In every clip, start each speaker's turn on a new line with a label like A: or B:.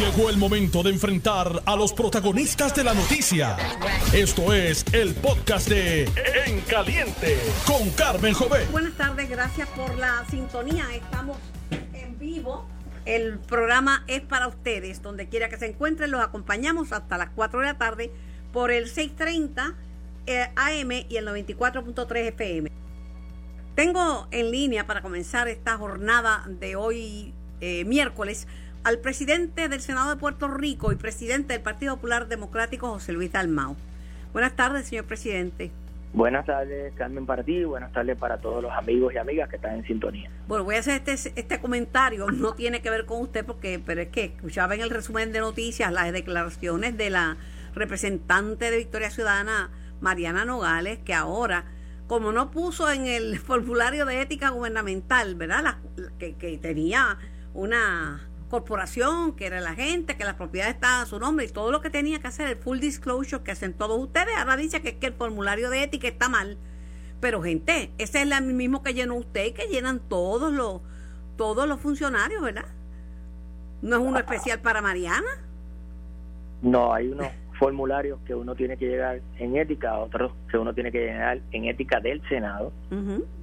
A: Llegó el momento de enfrentar a los protagonistas de la noticia. Esto es el podcast de En Caliente con Carmen Jovet.
B: Buenas tardes, gracias por la sintonía. Estamos en vivo. El programa es para ustedes. Donde quiera que se encuentren, los acompañamos hasta las 4 de la tarde por el 630 eh, AM y el 94.3 FM. Tengo en línea para comenzar esta jornada de hoy, eh, miércoles, al presidente del Senado de Puerto Rico y presidente del Partido Popular Democrático, José Luis Dalmau. Buenas tardes, señor presidente.
C: Buenas tardes, Carmen, para ti. Buenas tardes para todos los amigos y amigas que están en sintonía.
B: Bueno, voy a hacer este, este comentario. No tiene que ver con usted, porque pero es que escuchaba en el resumen de noticias las declaraciones de la representante de Victoria Ciudadana, Mariana Nogales, que ahora, como no puso en el formulario de ética gubernamental, ¿verdad? que, que tenía una corporación, que era la gente, que las propiedades estaban a su nombre y todo lo que tenía que hacer, el full disclosure que hacen todos ustedes. Ahora dice que, que el formulario de ética está mal. Pero gente, ese es el mismo que llenó usted y que llenan todos los, todos los funcionarios, ¿verdad? ¿No es uno especial para Mariana?
C: No, hay unos formularios que uno tiene que llegar en ética, otros que uno tiene que llenar en ética del Senado,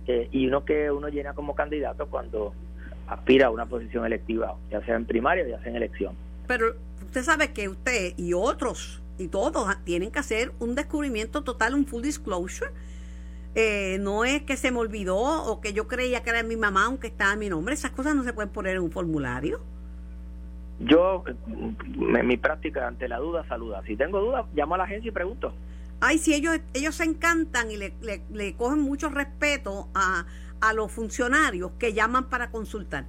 C: eh, y uno que uno llena como candidato cuando aspira a una posición electiva, ya sea en primaria, ya sea en elección.
B: Pero usted sabe que usted y otros y todos tienen que hacer un descubrimiento total, un full disclosure. Eh, no es que se me olvidó o que yo creía que era mi mamá aunque estaba mi nombre. Esas cosas no se pueden poner en un formulario.
C: Yo, en mi práctica, ante la duda, saluda. Si tengo dudas, llamo a la agencia y pregunto.
B: Ay, si ellos, ellos se encantan y le, le, le cogen mucho respeto a, a los funcionarios que llaman para consultar.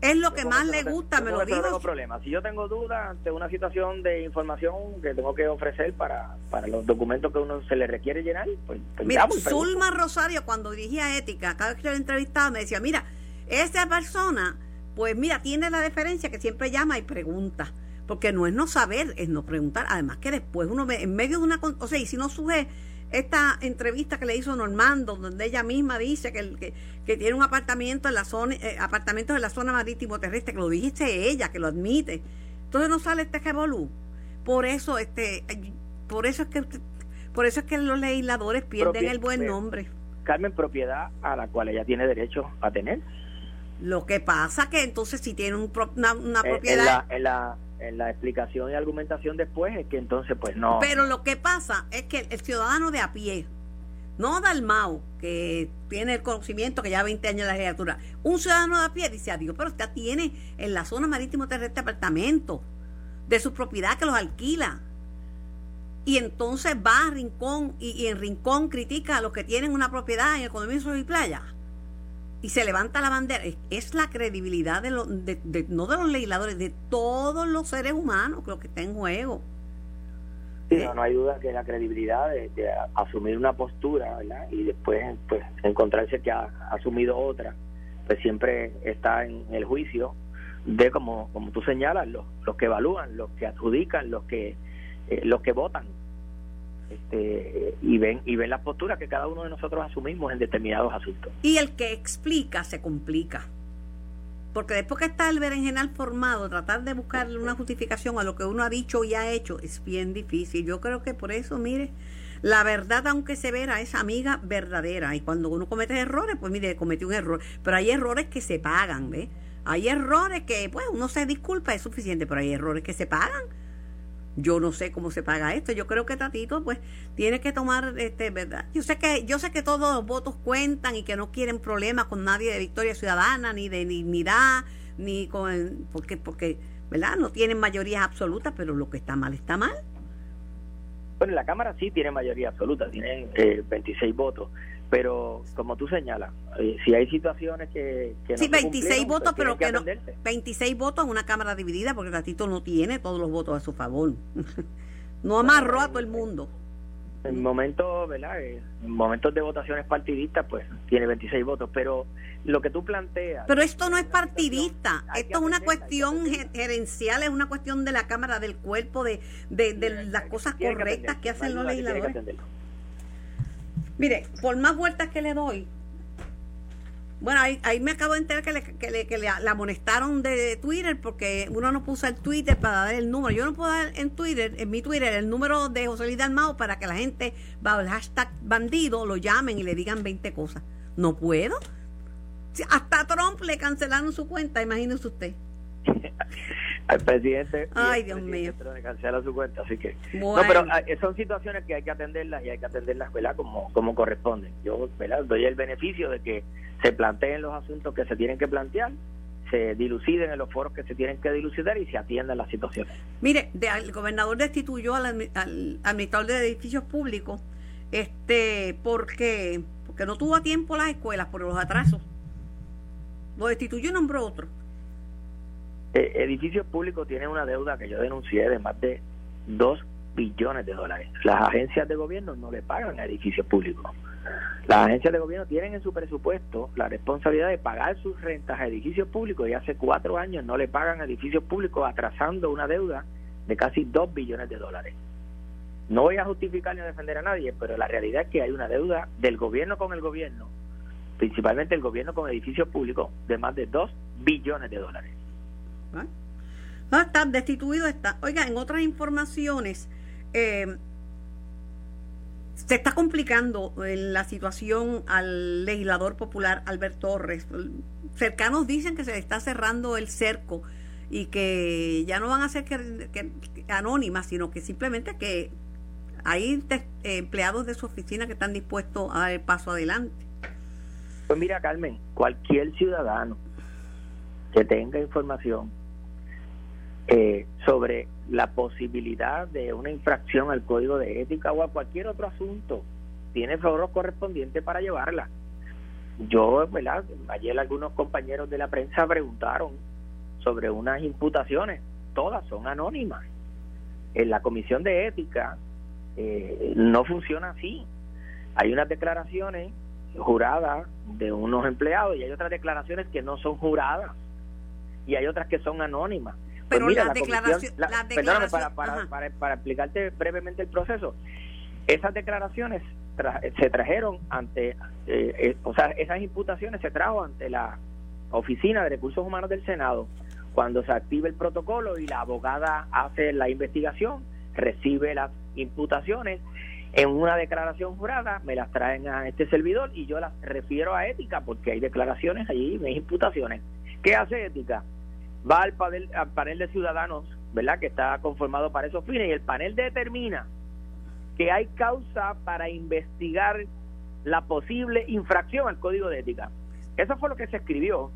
B: Es lo que más le gusta, me lo digo.
C: No tengo problema. Si yo tengo dudas ante una situación de información que tengo que ofrecer para, para los documentos que uno se le requiere llenar, pues, pues
B: Mira, Zulma Rosario, cuando dirigía Ética, cada vez que yo la entrevistaba, me decía, mira, esa persona, pues mira, tiene la diferencia que siempre llama y pregunta. Porque no es no saber, es no preguntar. Además que después uno en medio de una... O sea, y si no sube esta entrevista que le hizo Normando, donde ella misma dice que, que, tiene un apartamento en la zona, eh, apartamentos en la zona marítimo terrestre, que lo dijiste ella, que lo admite. Entonces no sale este revolú. Por eso, este, por eso es que por eso es que los legisladores pierden el buen nombre.
C: Carmen, propiedad a la cual ella tiene derecho a tener.
B: Lo que pasa que entonces si tiene una, propiedad...
C: en la en la explicación y argumentación después es que entonces pues no.
B: Pero lo que pasa es que el ciudadano de a pie, no Dalmau, que tiene el conocimiento que ya 20 años en la legislatura, un ciudadano de a pie dice, adiós, pero usted tiene en la zona marítimo terrestre apartamentos de su propiedad que los alquila. Y entonces va a Rincón y, en Rincón critica a los que tienen una propiedad en el condominio y playa y se levanta la bandera, es, la credibilidad de, de, no de los legisladores, de todos los seres humanos lo que está en juego.
C: Sí, no, hay duda que la credibilidad de, asumir una postura ¿verdad? y después pues encontrarse que ha, asumido otra, pues siempre está en el juicio de, como, como tú señalas, los, los que evalúan, los que adjudican, los que, eh, los que votan este, y ven y ven la postura que cada uno de nosotros asumimos en determinados asuntos.
B: Y el que explica se complica. Porque después que está el berenjenal formado, tratar de buscarle una justificación a lo que uno ha dicho y ha hecho es bien difícil. Yo creo que por eso, mire, la verdad, aunque severa, es amiga verdadera. Y cuando uno comete errores, pues mire, cometió un error. Pero hay errores que se pagan, ¿ve? Hay errores que, pues, uno se disculpa, es suficiente, pero hay errores que se pagan yo no sé cómo se paga esto. Yo creo que Tatito pues tiene que tomar este, ¿verdad? Yo sé que yo sé que todos los votos cuentan y que no quieren problemas con nadie de Victoria Ciudadana ni de dignidad ni con porque porque ¿verdad? No tienen mayorías absolutas, pero lo que está mal está mal.
C: Bueno, la Cámara sí tiene mayoría absoluta, tienen eh, 26 votos, pero como tú señalas, eh, si hay situaciones que, que
B: sí, 26 votos, pues pero que, no, 26 votos en una Cámara dividida, porque Tatito no tiene todos los votos a su favor. no amarró a todo el mundo.
C: En momentos, ¿verdad? En momentos de votaciones partidistas, pues tiene 26 votos, pero lo que tú planteas...
B: Pero esto no es partidista, esto es una cuestión gerencial, es una cuestión de la Cámara, del cuerpo, de, de, las cosas correctas que, hacen los legisladores. Mire, por más vueltas que le doy, Bueno, ahí, me acabo de enterar que, le, que, le, que le, la amonestaron de Twitter porque uno no puso el Twitter para dar el número. Yo no puedo dar en Twitter, en mi Twitter, el número de José Luis Dalmao para que la gente, bajo el hashtag bandido, lo llamen y le digan 20 cosas. No puedo. Hasta Trump le cancelaron su cuenta, imagínese usted.
C: al presidente.
B: Ay, Dios mío.
C: Le cancela su cuenta, así que. No, pero ah, son situaciones que hay que atenderlas y hay que atenderlas, ¿verdad? Como, como corresponde. Yo, ¿verdad? Doy el beneficio de que se planteen los asuntos que se tienen que plantear, se diluciden en los foros que se tienen que dilucidar y se atiendan las situaciones.
B: Mire, el gobernador destituyó al, administrador de edificios públicos este porque porque no tuvo a tiempo las escuelas por los atrasos. Lo destituyó y nombró otro.
C: Eh, edificios públicos tienen una deuda que yo denuncié de más de 2 billones de dólares. Las agencias de gobierno no le pagan a edificios públicos. Las agencias de gobierno tienen en su presupuesto la responsabilidad de pagar sus rentas a edificios públicos y hace cuatro años no le pagan a edificios públicos atrasando una deuda de casi 2 billones de dólares. No voy a justificar ni a defender a nadie, pero la realidad es que hay una deuda del gobierno con el gobierno, principalmente el gobierno con edificios públicos, de más de 2 billones de dólares.
B: ¿Ah? Está destituido está. Oiga, en otras informaciones, eh, se está complicando eh, la situación al legislador popular Albert Torres. Cercanos dicen que se está cerrando el cerco y que ya no van a ser que, anónimas, sino que simplemente que hay empleados de su oficina que están dispuestos a dar el paso adelante.
C: Pues mira, Carmen, cualquier ciudadano que tenga información eh, sobre la posibilidad de una infracción al código de ética o a cualquier otro asunto, tiene foros correspondientes para llevarla. Yo, ¿verdad? Ayer algunos compañeros de la prensa preguntaron sobre unas imputaciones, todas son anónimas. En la comisión de ética eh, no funciona así. Hay unas declaraciones juradas de unos empleados y hay otras declaraciones que no son juradas y hay otras que son anónimas.
B: Pero pues la, declaración,
C: perdóname, para, para, para, explicarte brevemente el proceso. Esas declaraciones se trajeron ante, eh, eh, o sea, esas imputaciones se trajo ante la Oficina de Recursos Humanos del Senado cuando se activa el protocolo y la abogada hace la investigación, recibe las imputaciones en una declaración jurada, me las traen a este servidor y yo las refiero a ética porque hay declaraciones allí, hay imputaciones. ¿Qué hace ética? Va al panel, al panel de ciudadanos, ¿verdad? Que está conformado para esos fines y el panel determina que hay causa para investigar la posible infracción al código de ética. Eso fue lo que se escribió.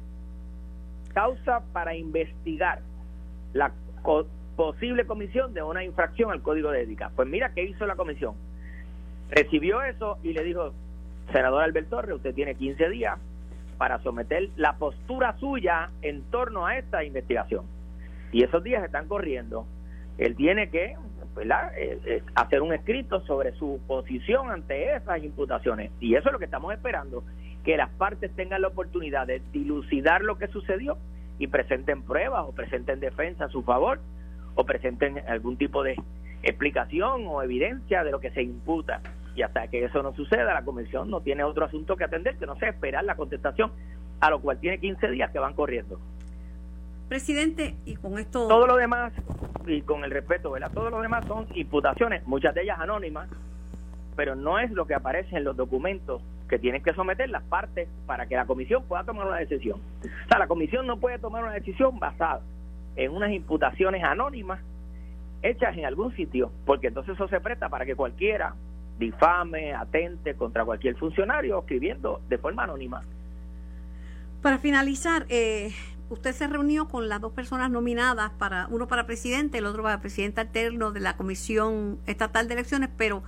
C: Causa para investigar la posible comisión de una infracción al código de ética. Pues mira qué hizo la comisión. Recibió eso y le dijo, senador Albert Torres, usted tiene 15 días para someter la postura suya en torno a esta investigación. Y esos días están corriendo. Él tiene que eh, eh, hacer un escrito sobre su posición ante esas imputaciones. Y eso es lo que estamos esperando, que las partes tengan la oportunidad de dilucidar lo que sucedió y presenten pruebas o presenten defensa a su favor o presenten algún tipo de explicación o evidencia de lo que se imputa y hasta que eso no suceda, la comisión no tiene otro asunto que atender que no sea esperar la contestación, a lo cual tiene 15 días que van corriendo.
B: Presidente, y con esto...
C: Todo lo demás, y con el respeto, ¿verdad? Todo lo demás son imputaciones, muchas de ellas anónimas, pero no es lo que aparece en los documentos que tienen que someter las partes para que la comisión pueda tomar una decisión. O sea, la comisión no puede tomar una decisión basada en unas imputaciones anónimas hechas en algún sitio, porque entonces eso se presta para que cualquiera difame, atente contra cualquier funcionario escribiendo de forma anónima.
B: Para finalizar, eh, usted se reunió con las dos personas nominadas para uno para presidente, el otro para presidente alterno de la Comisión Estatal de Elecciones, pero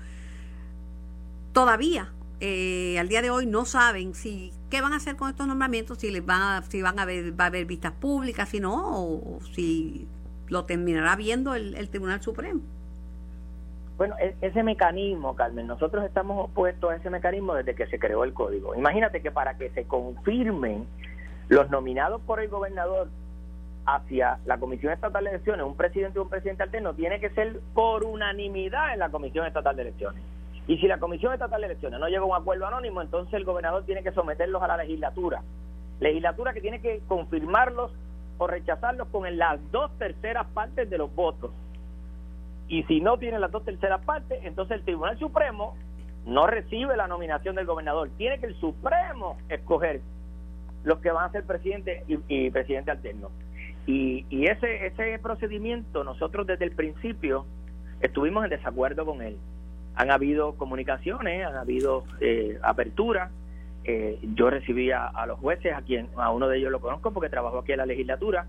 B: todavía eh, al día de hoy no saben si qué van a hacer con estos nombramientos, si les van a, si van a haber, va a haber vistas públicas, si no, o, si lo terminará viendo el Tribunal Supremo.
C: Bueno, e-, ese mecanismo, Carmen, nosotros estamos opuestos a ese mecanismo desde que se creó el código. Imagínate que para que se confirmen los nominados por el gobernador hacia la Comisión Estatal de Elecciones, un presidente o un presidente alterno, tiene que ser por unanimidad en la Comisión Estatal de Elecciones. Y si la Comisión Estatal de Elecciones no llega a un acuerdo anónimo, entonces el gobernador tiene que someterlos a la legislatura legislatura que tiene que confirmarlos o rechazarlos con las dos terceras partes de los votos. Y si no tiene las dos terceras partes, entonces el Tribunal Supremo no recibe la nominación del gobernador. Tiene que el Supremo escoger los que van a ser presidente y, presidente alterno. Y, y ese, ese procedimiento, nosotros desde el principio estuvimos en desacuerdo con él. Han habido comunicaciones, han habido eh, aperturas. Eh, yo recibí a, los jueces, a quien a uno de ellos lo conozco porque trabajó aquí en la legislatura,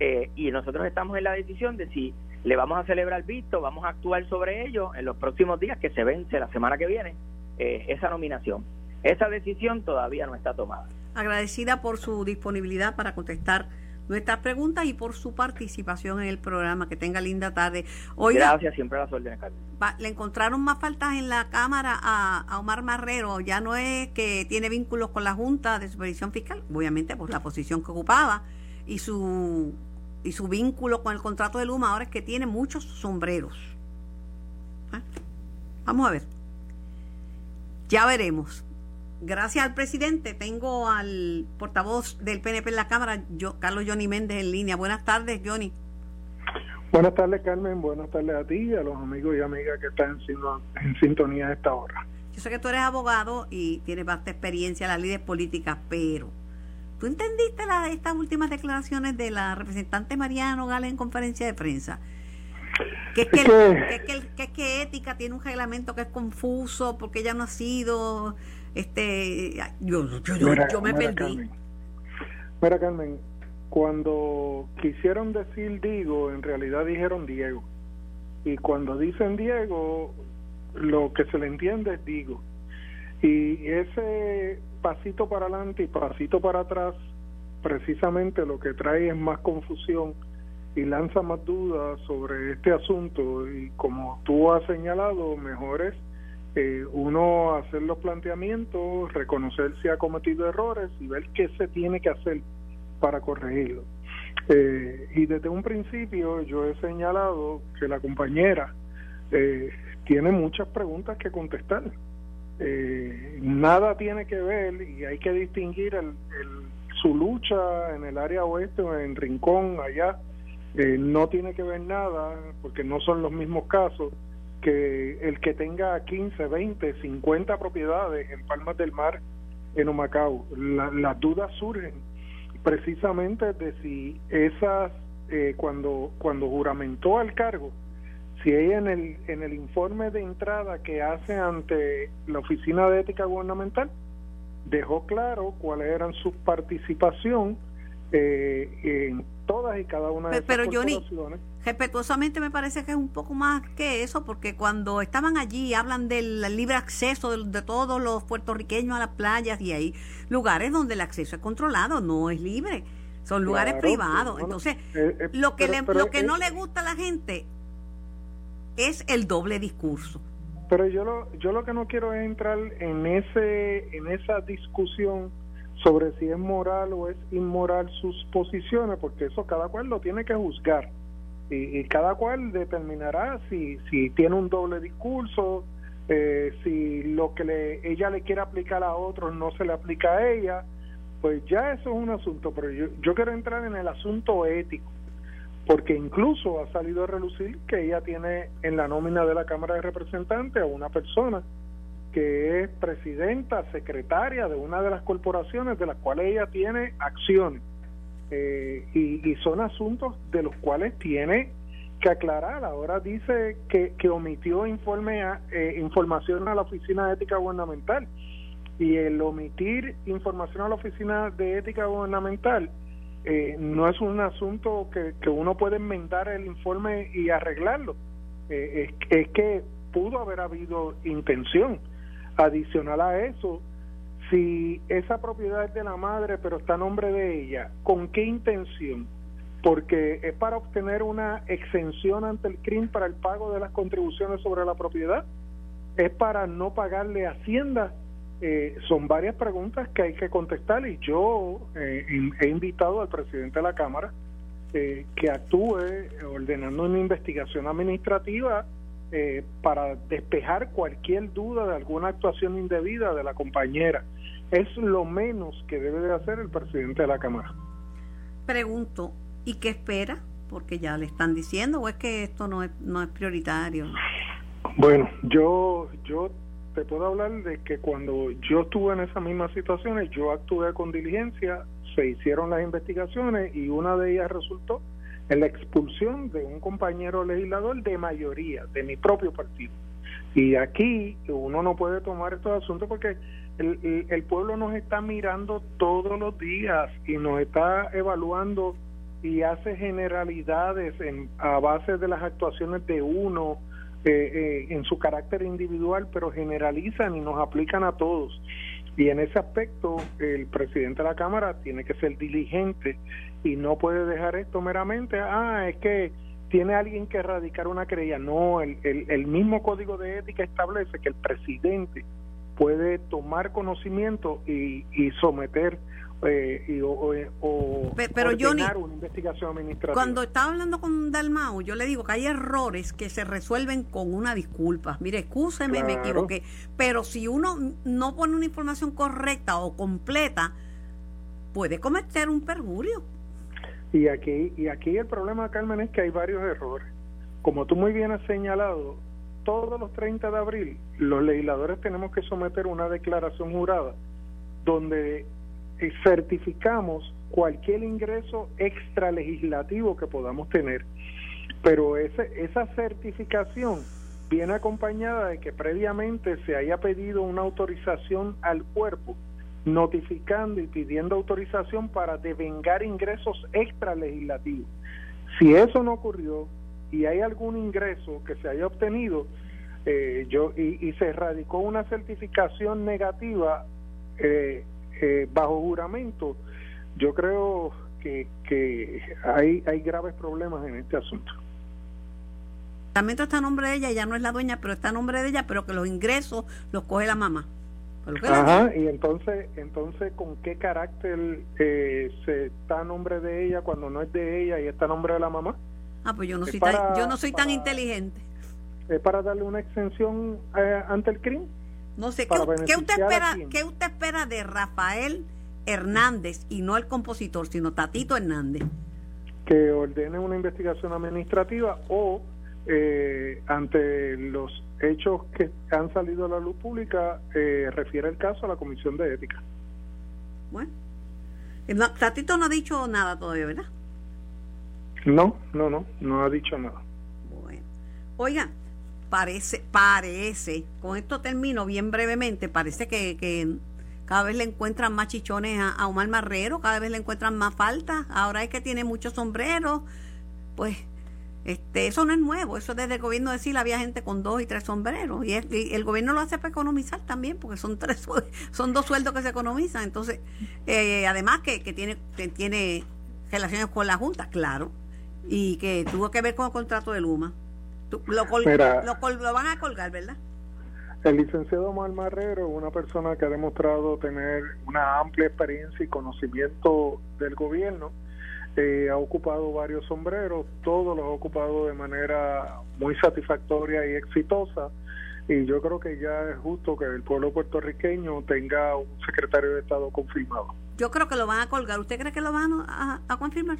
C: eh, y nosotros estamos en la decisión de si le vamos a celebrar visto, vamos a actuar sobre ello en los próximos días, que se vence la semana que viene, esa nominación. Esa decisión todavía no está tomada.
B: Agradecida por su disponibilidad para contestar nuestras preguntas y por su participación en el programa. Que tenga linda tarde.
C: Gracias, siempre a las órdenes,
B: Le encontraron más faltas en la Cámara a, Omar Marrero. Ya no es que tiene vínculos con la Junta de Supervisión Fiscal, obviamente por la posición que ocupaba y su, y su vínculo con el contrato de Luma. Ahora es que tiene muchos sombreros. ¿Ah? Vamos a ver. Ya veremos gracias al presidente, tengo al portavoz del PNP en la Cámara, yo, Carlos Johnny Méndez, en línea. Buenas tardes, Johnny.
D: Buenas tardes, Carmen. Buenas tardes a ti y a los amigos y amigas que están en, sintonía a esta hora.
B: Yo sé que tú eres abogado y tienes bastante experiencia en las leyes políticas, pero ¿tú entendiste la, estas últimas declaraciones de la representante Mariano Gales en conferencia de prensa? Que es que, que, que, ética tiene un reglamento que es confuso porque ella no ha sido este, yo, yo, me perdí.
D: mira, Carmen, cuando quisieron decir Digo, en realidad dijeron Diego. Y cuando dicen Diego, lo que se le entiende es Digo. Y ese pasito para adelante y pasito para atrás, precisamente lo que trae es más confusión y lanza más dudas sobre este asunto. Y como tú has señalado, mejor es eh, uno hacer los planteamientos, reconocer si ha cometido errores y ver qué se tiene que hacer para corregirlo. Eh, y desde un principio yo he señalado que la compañera eh, tiene muchas preguntas que contestar. Nada tiene que ver y hay que distinguir el, su lucha en el área oeste o en Rincón, allá. no tiene que ver nada porque no son los mismos casos que el que tenga 15, 20, 50 propiedades en Palmas del Mar, en Humacao, las dudas surgen precisamente de si esas, eh, cuando, cuando juramentó al cargo, si ella en el, en el informe de entrada que hace ante la Oficina de Ética Gubernamental, dejó claro cuáles eran su participación eh, en todas y cada una de
B: pero, esas pero Johnny, respetuosamente me parece que es un poco más que eso, porque cuando estaban allí hablan del libre acceso de, todos los puertorriqueños a las playas y hay lugares donde el acceso es controlado, no es libre, son lugares privados. Entonces, eh, eh, lo que, lo que no le gusta a la gente es el doble discurso.
D: Pero yo lo, yo lo que no quiero es entrar en ese en esa discusión sobre si es moral o es inmoral sus posiciones, porque eso cada cual lo tiene que juzgar. Y, cada cual determinará si, si tiene un doble discurso, eh, si lo que le, ella le quiere aplicar a otros no se le aplica a ella, pues ya eso es un asunto, pero yo, yo quiero entrar en el asunto ético, porque incluso ha salido a relucir que ella tiene en la nómina de la Cámara de Representantes a una persona que es presidenta, secretaria de una de las corporaciones de las cuales ella tiene acciones. Eh, y, son asuntos de los cuales tiene que aclarar. Ahora dice que, que omitió informe eh, información a la Oficina de Ética Gubernamental. Y el omitir información a la Oficina de Ética Gubernamental eh, no es un asunto que, que, uno puede enmendar el informe y arreglarlo. es, es que pudo haber habido intención Adicional a eso, si esa propiedad es de la madre pero está a nombre de ella, ¿con qué intención? Porque es para obtener una exención ante el crimen para el pago de las contribuciones sobre la propiedad, es para no pagarle Hacienda. Eh, son varias preguntas que hay que contestar y yo eh, he invitado al presidente de la Cámara eh, que actúe ordenando una investigación administrativa eh, para despejar cualquier duda de alguna actuación indebida de la compañera. Es lo menos que debe de hacer el presidente de la Cámara.
B: Pregunto, ¿y qué espera? Porque ya le están diciendo, o es que esto no es, no es prioritario.
D: Bueno, yo, yo te puedo hablar de que cuando yo estuve en esas mismas situaciones, yo actué con diligencia, se hicieron las investigaciones y una de ellas resultó en la expulsión de un compañero legislador de mayoría, de mi propio partido. Y aquí uno no puede tomar estos asuntos porque el, el, pueblo nos está mirando todos los días y nos está evaluando y hace generalidades en, a base de las actuaciones de uno eh, eh, en su carácter individual, pero generalizan y nos aplican a todos. Y en ese aspecto, el presidente de la Cámara tiene que ser diligente y no puede dejar esto meramente, ah, es que tiene alguien que erradicar una querella. No, el, el, mismo código de ética establece que el presidente puede tomar conocimiento y, y someter eh, y, o,
B: pero
D: ordenar una investigación administrativa.
B: Cuando estaba hablando con Dalmau, yo le digo que hay errores que se resuelven con una disculpa. Mire, excúseme, me equivoqué. Pero si uno no pone una información correcta o completa, puede cometer un perjurio.
D: Y aquí, y aquí el problema, Carmen, es que hay varios errores. Como tú muy bien has señalado, todos los 30 de abril los legisladores tenemos que someter una declaración jurada donde certificamos cualquier ingreso extra legislativo que podamos tener. Pero ese, esa certificación viene acompañada de que previamente se haya pedido una autorización al cuerpo notificando y pidiendo autorización para devengar ingresos extra legislativos. Si eso no ocurrió y hay algún ingreso que se haya obtenido eh, yo y, se radicó una certificación negativa eh, eh, bajo juramento, yo creo que, que hay, hay graves problemas en este asunto.
B: También está a nombre de ella, ya no es la dueña, pero está a nombre de ella, pero que los ingresos los coge la mamá.
D: Ajá, y entonces, entonces, ¿con qué carácter eh, se está a nombre de ella cuando no es de ella y está a nombre de la mamá?
B: Ah, pues yo no soy tan, yo no soy tan inteligente.
D: ¿Es para darle una exención eh, ante el crimen?
B: No sé, ¿qué, usted espera, ¿qué usted espera de Rafael Hernández y no el compositor, sino Tatito Hernández?
D: Que ordene una investigación administrativa o eh, ante los hechos que han salido a la luz pública, eh, refiere el caso a la Comisión de Ética.
B: Bueno, Tatito no ha dicho nada todavía, ¿verdad?
D: No, no, no, no ha dicho nada.
B: Bueno, oiga, parece, parece, con esto termino bien brevemente, parece que, cada vez le encuentran más chichones a, a Omar Marrero, cada vez le encuentran más faltas, ahora es que tiene muchos sombreros, pues este, eso no es nuevo, eso desde el gobierno de Sila había gente con dos y tres sombreros y, el gobierno lo hace para economizar también porque son tres son dos sueldos que se economizan, entonces eh, además que, que tiene que tiene relaciones con la Junta, claro, y que tuvo que ver con el contrato de Luma. Lo, lo, van a colgar, ¿verdad?
D: El licenciado Omar Marrero, una persona que ha demostrado tener una amplia experiencia y conocimiento del gobierno, eh, ha ocupado varios sombreros, todos los ha ocupado de manera muy satisfactoria y exitosa. Y yo creo que ya es justo que el pueblo puertorriqueño tenga un secretario de Estado confirmado.
B: Yo creo que lo van a colgar. ¿Usted cree que lo van a confirmar?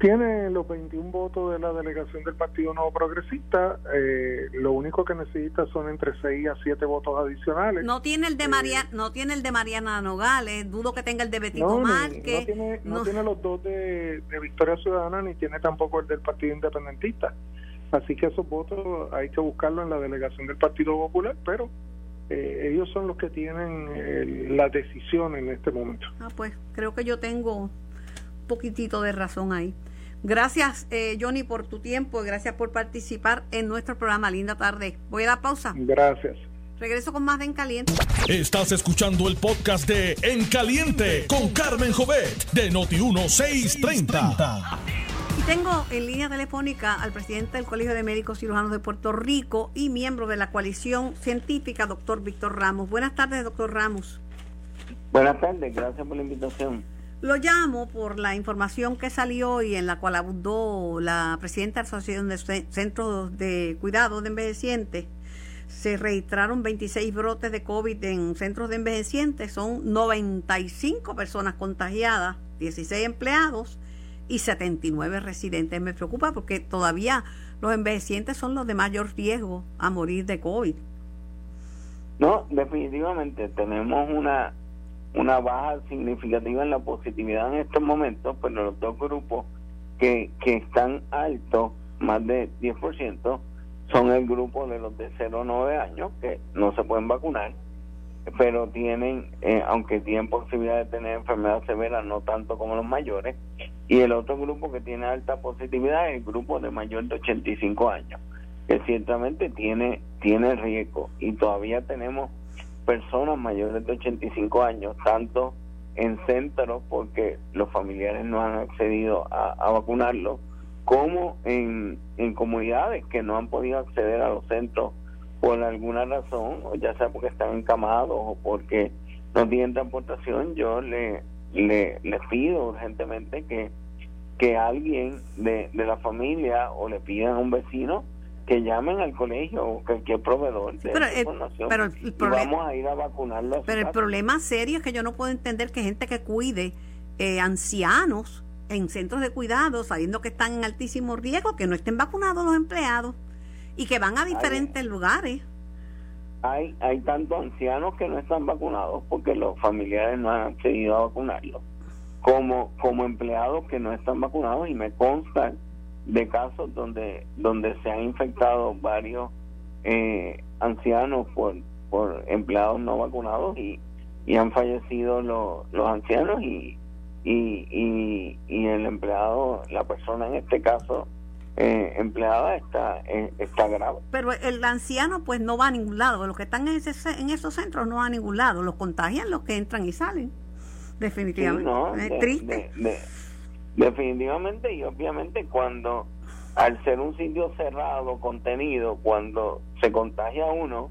D: Tiene los 21 votos de la delegación del Partido Nuevo Progresista. Eh, lo único que necesita son entre 6 a 7 votos adicionales.
B: No tiene el de María, eh, no tiene el de Mariana Nogales. Dudo que tenga el de Betito no, Márquez.
D: No, tiene, los dos de, Victoria Ciudadana ni tiene tampoco el del Partido Independentista. Así que esos votos hay que buscarlo en la delegación del Partido Popular, pero eh, ellos son los que tienen la decisión en este momento.
B: Ah, pues creo que yo tengo un poquitito de razón ahí. Gracias, eh, Johnny, por tu tiempo y gracias por participar en nuestro programa. Linda tarde. Voy a la pausa.
D: Gracias.
B: Regreso con más de En Caliente.
A: Estás escuchando el podcast de En Caliente con Carmen Jovet de Noti1630.
B: Y tengo en línea telefónica al presidente del Colegio de Médicos Cirujanos de Puerto Rico y miembro de la coalición científica, doctor Víctor Ramos. Buenas tardes, doctor Ramos.
E: Buenas tardes, gracias por la invitación.
B: Lo llamo por la información que salió hoy en la cual abundó la presidenta de la Asociación de Centros de Cuidado de Envejecientes. Se registraron 26 brotes de COVID en centros de envejecientes, son 95 personas contagiadas, 16 empleados y 79 residentes. Me preocupa porque todavía los envejecientes son los de mayor riesgo a morir de COVID.
E: No, definitivamente tenemos una una baja significativa en la positividad en estos momentos, pero los dos grupos que, que están altos, más de 10%, son el grupo de los de 0 a 9 años, que no se pueden vacunar, pero tienen, eh, aunque tienen posibilidad de tener enfermedad severa, no tanto como los mayores, y el otro grupo que tiene alta positividad es el grupo de mayor de 85 años, que ciertamente tiene, tiene riesgo, y todavía tenemos personas mayores de 85 años, tanto en centros porque los familiares no han accedido a, vacunarlos, como en, comunidades que no han podido acceder a los centros por alguna razón, ya sea porque están encamados o porque no tienen transportación, yo le, le, le pido urgentemente que, que alguien de, de la familia o le pidan a un vecino que llamen al colegio o cualquier proveedor de
B: pero, el, pero el problema,
E: vamos a ir a vacunarlos.
B: Pero el problema serio es que yo no puedo entender que gente que cuide eh, ancianos en centros de cuidado, sabiendo que están en altísimo riesgo, que no estén vacunados los empleados y que van a diferentes lugares.
E: Hay, hay tantos ancianos que no están vacunados porque los familiares no han accedido a vacunarlos, como, como empleados que no están vacunados y me consta de casos donde donde se han infectado varios eh, ancianos por por empleados no vacunados y, y han fallecido los, los ancianos y, y, y, el empleado la persona en este caso eh, empleada está eh, está grave.
B: Pero el anciano pues no va a ningún lado. Los que están en, ese, en esos centros no van a ningún lado. Los contagian los que entran y salen. Definitivamente. es triste
E: Definitivamente y obviamente cuando al ser un sitio cerrado, contenido, cuando se contagia uno,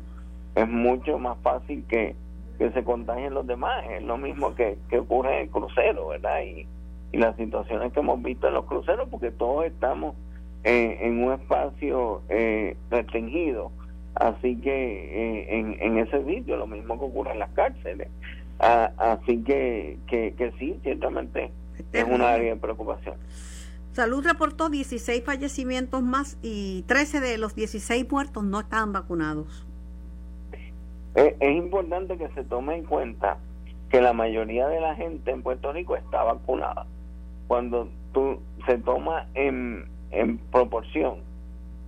E: es mucho más fácil que, que se contagien los demás. Es lo mismo que, que ocurre en el crucero, ¿verdad? Y, y las situaciones que hemos visto en los cruceros, porque todos estamos en un espacio eh, restringido. Así que eh, en, en ese sitio, lo mismo que ocurre en las cárceles. Ah, así que, que, que sí, ciertamente es una área de preocupación.
B: Salud reportó 16 fallecimientos más y 13 de los 16 muertos no estaban vacunados.
E: Es, importante que se tome en cuenta que la mayoría de la gente en Puerto Rico está vacunada. Cuando tú se toma en, en proporción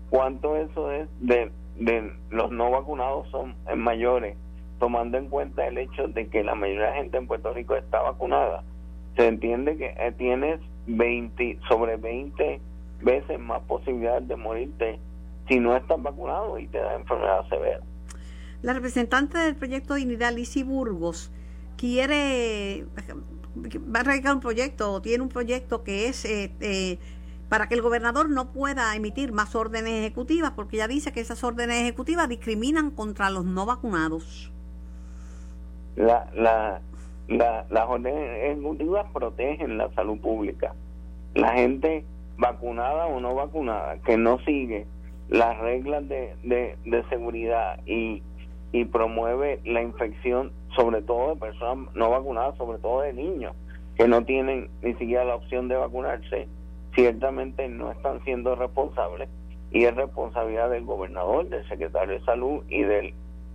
E: cuánto eso es de, de los no vacunados son mayores, tomando en cuenta el hecho de que la mayoría de la gente en Puerto Rico está vacunada, se entiende que eh, tienes 20, sobre 20 veces más posibilidades de morirte si no estás vacunado y te da enfermedad severa.
B: La representante del proyecto Dignidad, Lisi Burgos, quiere, va a radicar un proyecto, o tiene un proyecto que es eh, eh, para que el gobernador no pueda emitir más órdenes ejecutivas, porque ya dice que esas órdenes ejecutivas discriminan contra los no vacunados.
E: La, la, la, las órdenes ejecutivas protegen la salud pública. La gente vacunada o no vacunada que no sigue las reglas de, de, seguridad y, y promueve la infección, sobre todo de personas no vacunadas, sobre todo de niños que no tienen ni siquiera la opción de vacunarse, ciertamente no están siendo responsables y es responsabilidad del gobernador, del secretario de salud y del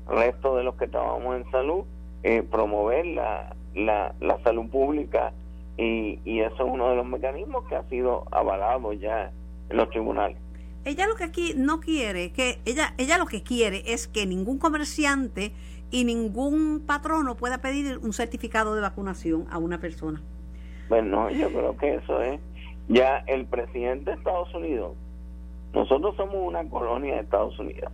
E: resto de los que trabajamos en salud eh, promover la, la, la salud pública y, y eso es uno de los mecanismos que ha sido avalado ya en los tribunales.
B: Ella lo que aquí no quiere, que ella, ella lo que quiere es que ningún comerciante y ningún patrono pueda pedir un certificado de vacunación a una persona.
E: Bueno, yo creo que eso es ya el presidente de Estados Unidos. Nosotros somos una colonia de Estados Unidos.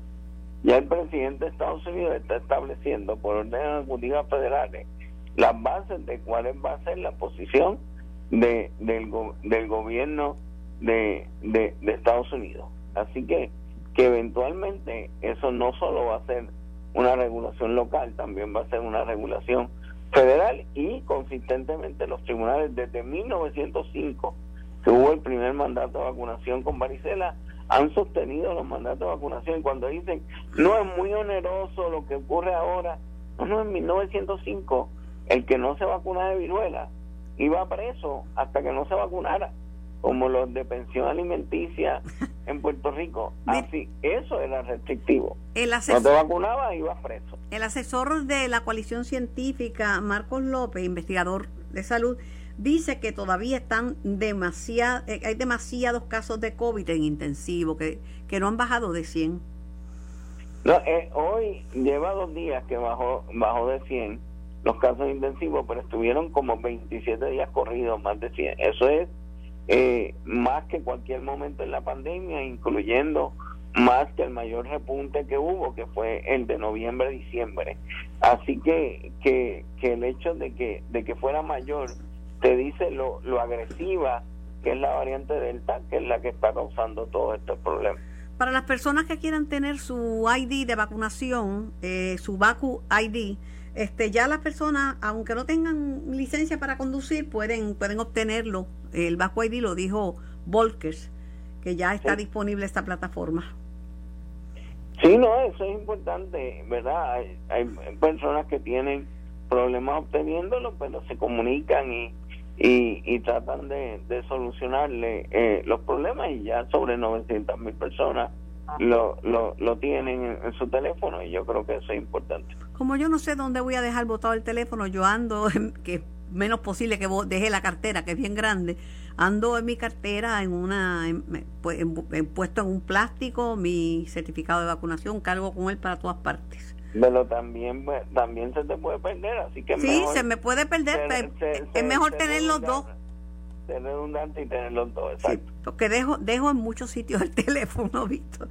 E: Ya el presidente de Estados Unidos está estableciendo por orden ejecutiva federales las bases de cuál va a ser la posición de, del, del gobierno de, de, Estados Unidos. Así que, que eventualmente eso no solo va a ser una regulación local, también va a ser una regulación federal y consistentemente los tribunales desde 1905 que hubo el primer mandato de vacunación con varicela han sostenido los mandatos de vacunación y cuando dicen no es muy oneroso lo que ocurre ahora no, no en 1905 el que no se vacuna de viruela iba preso hasta que no se vacunara como los de pensión alimenticia en Puerto Rico. Así, eso era restrictivo. El asesor, no te ibas preso.
B: El asesor de la coalición científica, Marcos López, investigador de salud, dice que todavía están demasiado, eh, hay demasiados casos de COVID en intensivo, que, que no han bajado de 100.
E: No, eh, hoy lleva dos días que bajó, bajó de 100 los casos intensivos, pero estuvieron como 27 días corridos, más de 100. Eso es eh, más que cualquier momento en la pandemia, incluyendo más que el mayor repunte que hubo, que fue el de noviembre-diciembre. Así que, que, el hecho de que, de que fuera mayor te dice lo, lo agresiva que es la variante Delta, que es la que está causando todos estos problemas.
B: Para las personas que quieran tener su ID de vacunación, eh, su Vacu ID, este, ya las personas, aunque no tengan licencia para conducir, pueden, pueden obtenerlo. El Vacu ID lo dijo Volkers, que ya está disponible esta plataforma.
E: Sí, no, eso es importante, ¿verdad? Hay, personas que tienen problemas obteniéndolo, pero se comunican y, y, tratan de, solucionarle eh, los problemas y ya sobre 900 mil personas lo, lo, lo tienen en, su teléfono y yo creo que eso es importante.
B: Como yo no sé dónde voy a dejar botado el teléfono, yo ando, que es menos posible que deje la cartera, que es bien grande, ando en mi cartera en una pues, puesto en un plástico mi certificado de vacunación, cargo con él para todas partes.
E: Pero también también se te puede perder, así que
B: sí, se me puede perder, es mejor tener los dos
E: redundante y tener los dos, exacto.
B: porque dejo, dejo en muchos sitios el teléfono, Víctor.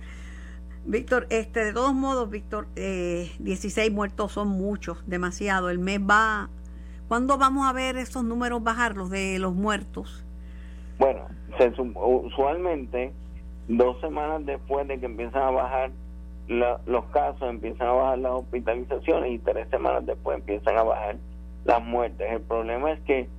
B: Víctor, este, de todos modos, Víctor, eh, 16 muertos son muchos, demasiado. El mes va. ¿Cuándo vamos a ver esos números bajar, los de los muertos?
E: Bueno, usualmente, dos semanas después de que empiezan a bajar los casos, empiezan a bajar las hospitalizaciones y tres semanas después empiezan a bajar las muertes. El problema es que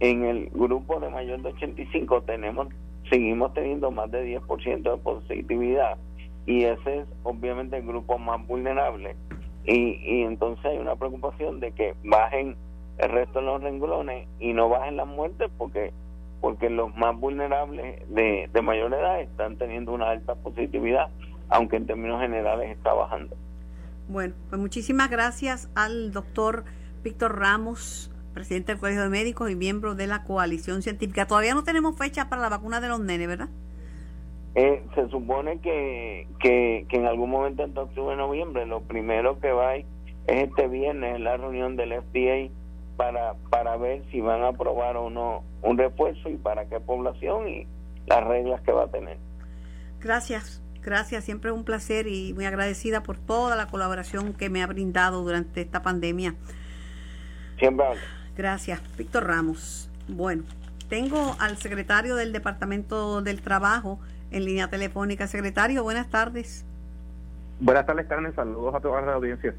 E: en el grupo de mayor de 85 tenemos seguimos teniendo más de 10% de positividad y ese es obviamente el grupo más vulnerable y, y entonces hay una preocupación de que bajen el resto de los renglones y no bajen las muertes porque porque los más vulnerables de, de mayor edad están teniendo una alta positividad aunque en términos generales está bajando.
B: Bueno, pues muchísimas gracias al doctor Víctor Ramos presidente del Colegio de Médicos y miembro de la coalición científica. Todavía no tenemos fecha para la vacuna de los nenes, ¿verdad?
E: Eh, se supone que, que, en algún momento en octubre noviembre, lo primero que va es este viernes, la reunión del FDA para, para ver si van a aprobar o no un refuerzo y para qué población y las reglas que va a tener.
B: Gracias, gracias, siempre es un placer y muy agradecida por toda la colaboración que me ha brindado durante esta pandemia.
E: Siempre
B: Gracias, Víctor Ramos. Bueno, tengo al secretario del Departamento del Trabajo en línea telefónica. Secretario, buenas tardes.
F: Buenas tardes, Carmen. Saludos a toda la audiencia.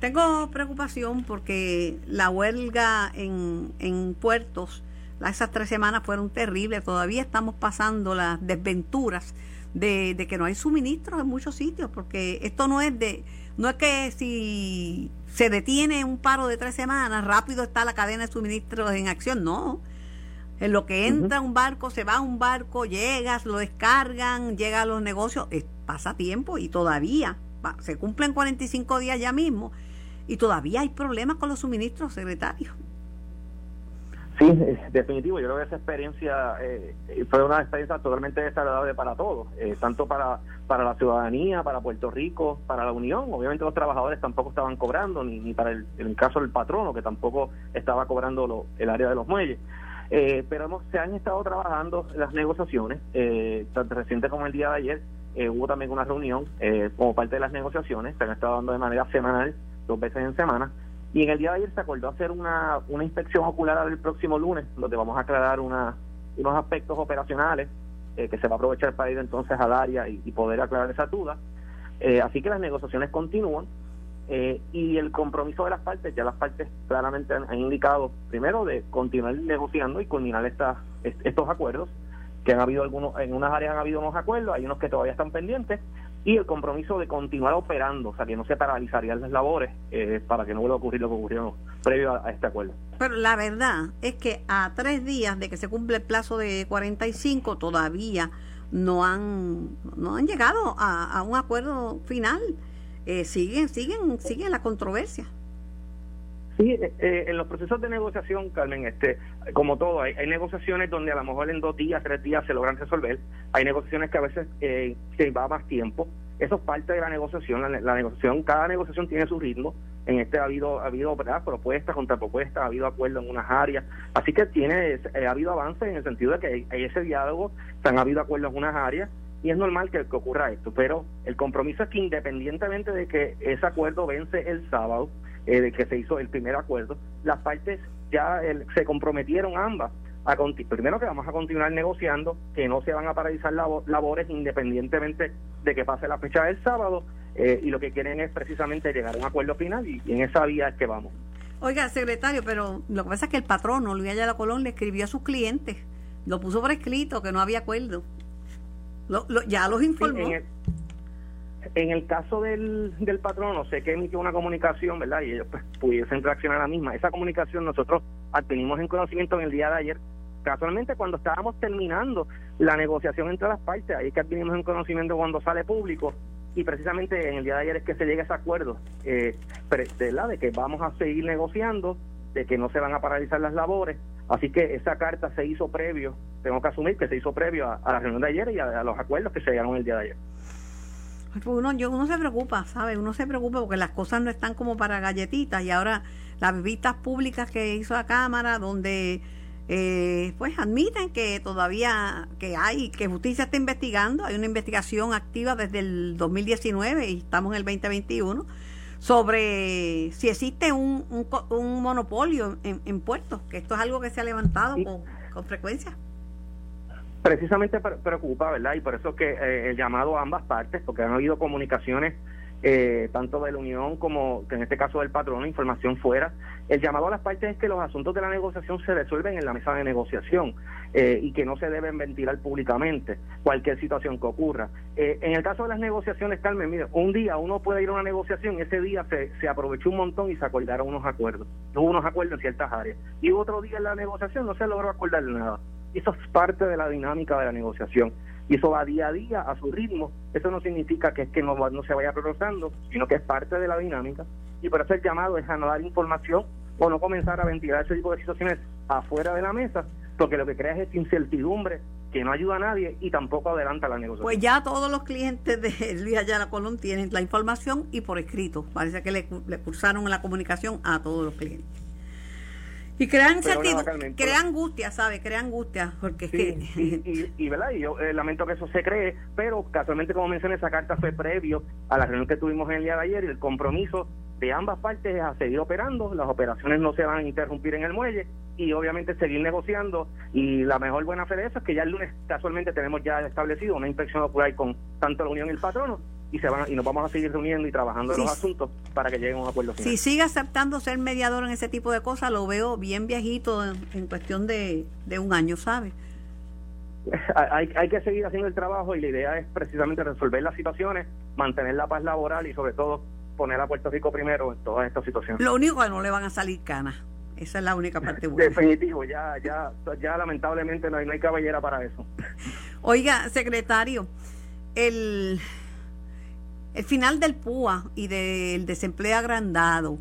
B: Tengo preocupación porque la huelga en, en puertos, esas tres semanas fueron terribles. Todavía estamos pasando las desventuras de, de que no hay suministros en muchos sitios, porque esto no es de no es que si se detiene un paro de tres semanas, rápido está la cadena de suministros en acción, no. En lo que entra un barco, se va un barco, llegas, lo descargan, llega a los negocios, pasa tiempo y todavía se cumplen 45 días ya mismo y todavía hay problemas con los suministros, secretarios.
F: Sí, definitivo. Yo creo que esa experiencia eh, fue una experiencia totalmente desagradable para todos, eh, tanto para, para la ciudadanía, para Puerto Rico, para la Unión. Obviamente los trabajadores tampoco estaban cobrando, ni, ni para el, el caso del patrono, que tampoco estaba cobrando lo, el área de los muelles. Eh, pero se han estado trabajando las negociaciones, eh, tanto reciente como el día de ayer. hubo también una reunión como parte de las negociaciones, se han estado dando de manera semanal, dos veces en semana y en el día de ayer se acordó hacer una, una inspección ocular el próximo lunes, donde vamos a aclarar una, unos aspectos operacionales eh, que se va a aprovechar para ir entonces al área y, poder aclarar esa duda. Eh, así que las negociaciones continúan. Eh, y el compromiso de las partes, ya las partes claramente han, indicado, primero, de continuar negociando y culminar estas estos acuerdos, que han habido algunos, en unas áreas han habido unos acuerdos, hay unos que todavía están pendientes, y el compromiso de continuar operando, o sea, que no se paralizarían las labores eh, para que no vuelva a ocurrir lo que ocurrió previo a, este acuerdo.
B: Pero la verdad es que a tres días de que se cumple el plazo de 45 todavía no han no han llegado a, un acuerdo final. Eh, siguen siguen siguen la controversia.
F: Sí, eh, eh, en los procesos de negociación, Carmen, este, como todo, hay, negociaciones donde a lo mejor en dos días, tres días se logran resolver. Hay negociaciones que a veces eh, se va más tiempo. Eso es parte de la negociación. La, negociación, cada negociación tiene su ritmo. En este ha habido, ha habido propuestas, contrapropuestas, ha habido acuerdos en unas áreas. Así que tiene, ha habido avances en el sentido de que hay, ese diálogo, se han habido acuerdos en unas áreas y es normal que, ocurra esto. Pero el compromiso es que independientemente de que ese acuerdo vence el sábado, eh, de que se hizo el primer acuerdo, las partes ya se comprometieron ambas a primero que vamos a continuar negociando, que no se van a paralizar labores independientemente de que pase la fecha del sábado, eh, y lo que quieren es precisamente llegar a un acuerdo final y, en esa vía es que vamos.
B: Oiga, secretario, pero lo que pasa es que el patrono, Luis Ayala Colón, le escribió a sus clientes, lo puso por escrito, que no había acuerdo. Lo, ya los informó.
F: En el caso del, del patrono, sé que emitió una comunicación, ¿verdad? Y ellos pues, pudiesen reaccionar a la misma. Esa comunicación nosotros adquirimos en conocimiento en el día de ayer, casualmente cuando estábamos terminando la negociación entre las partes, ahí es que adquirimos en conocimiento cuando sale público, y precisamente en el día de ayer es que se llega a ese acuerdo, eh, ¿verdad? De que vamos a seguir negociando, de que no se van a paralizar las labores, así que esa carta se hizo previo, tengo que asumir que se hizo previo a, la reunión de ayer y a, a los acuerdos que se llegaron el día de ayer.
B: Pues uno, yo, uno se preocupa, ¿sabe? Uno se preocupa porque las cosas no están como para galletitas y ahora las vistas públicas que hizo la Cámara, donde eh, pues admiten que todavía que hay, que justicia está investigando, hay una investigación activa desde el 2019 y estamos en el 2021 sobre si existe un, un, monopolio en, puertos, que esto es algo que se ha levantado con, con frecuencia
F: precisamente preocupa, ¿verdad? Y por eso que eh, el llamado a ambas partes, porque han habido comunicaciones eh, tanto de la Unión como que en este caso del patrono, información fuera. El llamado a las partes es que los asuntos de la negociación se resuelven en la mesa de negociación eh, y que no se deben ventilar públicamente cualquier situación que ocurra. en el caso de las negociaciones, Carmen, mire, un día uno puede ir a una negociación, ese día se, se aprovechó un montón y se acordaron unos acuerdos. Hubo unos acuerdos en ciertas áreas. Y otro día en la negociación no se logró acordar nada. Eso es parte de la dinámica de la negociación. Y eso va día a día, a su ritmo. Eso no significa que es que no, no se vaya progresando, sino que es parte de la dinámica. Y por eso el llamado es a no dar información o no comenzar a ventilar ese tipo de situaciones afuera de la mesa, porque lo que crea es incertidumbre que no ayuda a nadie y tampoco adelanta la negociación.
B: Pues ya todos los clientes de Luis Ayala Colón tienen la información y por escrito. Parece que le, le cursaron la comunicación a todos los clientes. Y crean, crea angustia, ¿sabes? Crea angustia, porque
F: Y, y, ¿verdad? y yo eh, lamento que eso se cree, pero casualmente, como mencioné, esa carta fue previo a la reunión que tuvimos en el día de ayer y el compromiso de ambas partes es a seguir operando, las operaciones no se van a interrumpir en el muelle y obviamente seguir negociando y la mejor buena fe de eso es que ya el lunes casualmente tenemos ya establecido una inspección ocular con tanto la Unión y el patrono y se van y nos vamos a seguir reuniendo y trabajando en los asuntos para que lleguen a un acuerdo final.
B: Si sigue aceptando ser mediador en ese tipo de cosas, lo veo bien viejito en, cuestión de, un año, ¿sabe?
F: Hay, hay que seguir haciendo el trabajo y la idea es precisamente resolver las situaciones, mantener la paz laboral y sobre todo poner a Puerto Rico primero en todas estas situaciones.
B: Lo único que no le van a salir canas. Esa es la única parte buena.
F: Definitivo, ya, ya, ya lamentablemente no hay, no hay caballera para eso.
B: Oiga, secretario, el el final del PUA y del desempleo agrandado,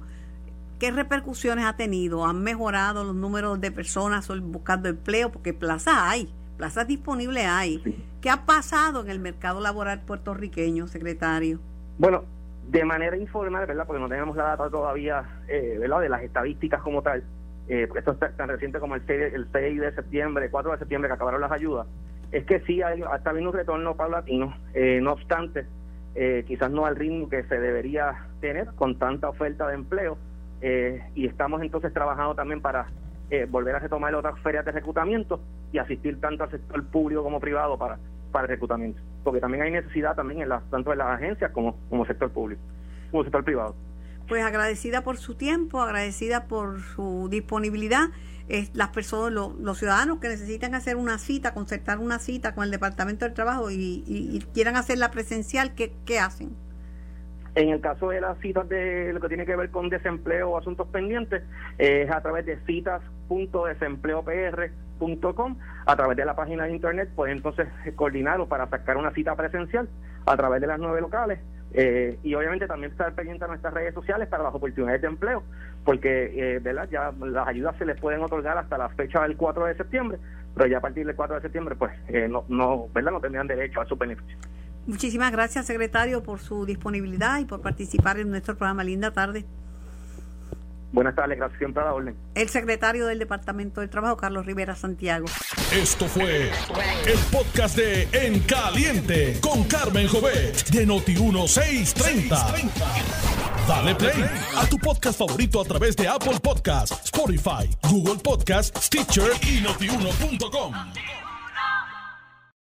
B: ¿qué repercusiones ha tenido? ¿Han mejorado los números de personas buscando empleo? Porque plazas hay, plazas disponibles hay. ¿Qué ha pasado en el mercado laboral puertorriqueño, secretario?
F: Bueno, de manera informal, ¿verdad? Porque no tenemos la data todavía, eh, ¿verdad? De las estadísticas como tal. Eh, esto es tan reciente como el 6, el 6 de septiembre, 4 de septiembre que acabaron las ayudas. Es que sí, hay, está habiendo un retorno paulatino. Eh, no obstante, eh, quizás no al ritmo que se debería tener con tanta oferta de empleo. Eh, y estamos entonces trabajando también para eh, volver a retomar otras ferias de reclutamiento y asistir tanto al sector público como privado para, para el reclutamiento. Porque también hay necesidad también en las, tanto en las agencias como como sector público, como sector privado.
B: Pues agradecida por su tiempo, agradecida por su disponibilidad. las personas, los ciudadanos que necesitan hacer una cita, concertar una cita con el Departamento del Trabajo y, quieran hacerla presencial, ¿qué, ¿qué hacen?
F: En el caso de las citas de lo que tiene que ver con desempleo o asuntos pendientes, es a través de citas.desempleopr.com. A través de la página de internet, pues entonces coordinarlo para sacar una cita presencial a través de las nueve locales. Eh, y obviamente también estar pendiente a nuestras redes sociales para las oportunidades de empleo, porque eh, ¿verdad? ya las ayudas se les pueden otorgar hasta la fecha del 4 de septiembre, pero ya a partir del 4 de septiembre, pues eh, no, no, ¿verdad? no tendrían derecho a su beneficio.
B: Muchísimas gracias, secretario, por su disponibilidad y por participar en nuestro programa. Linda tarde.
F: Buenas tardes, gracias siempre a la orden.
B: El secretario del Departamento del Trabajo, Carlos Rivera Santiago.
A: Esto fue el podcast de En Caliente con Carmen Jovet de Noti1630. Dale play a tu podcast favorito a través de Apple Podcasts, Spotify, Google Podcasts, Stitcher y notiuno.com.